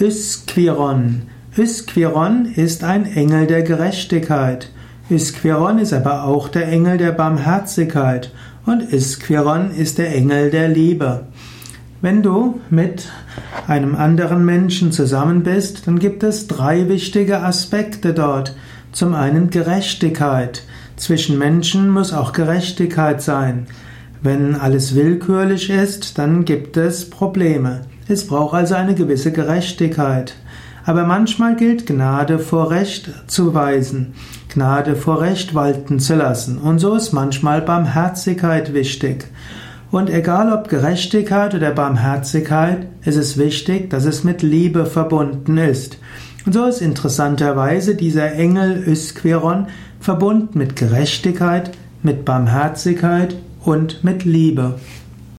Ysquiron. Ysquiron ist ein Engel der Gerechtigkeit. Ysquiron ist aber auch der Engel der Barmherzigkeit. Und Ysquiron ist der Engel der Liebe. Wenn du mit einem anderen Menschen zusammen bist, dann gibt es drei wichtige Aspekte dort. Zum einen Gerechtigkeit. Zwischen Menschen muss auch Gerechtigkeit sein. Wenn alles willkürlich ist, dann gibt es Probleme. Es braucht also eine gewisse Gerechtigkeit. Aber manchmal gilt Gnade vor Recht zu weisen, Gnade vor Recht walten zu lassen. Und so ist manchmal Barmherzigkeit wichtig. Und egal ob Gerechtigkeit oder Barmherzigkeit, es ist wichtig, dass es mit Liebe verbunden ist. Und so ist interessanterweise dieser Engel Ysquiron verbunden mit Gerechtigkeit, mit Barmherzigkeit und mit Liebe.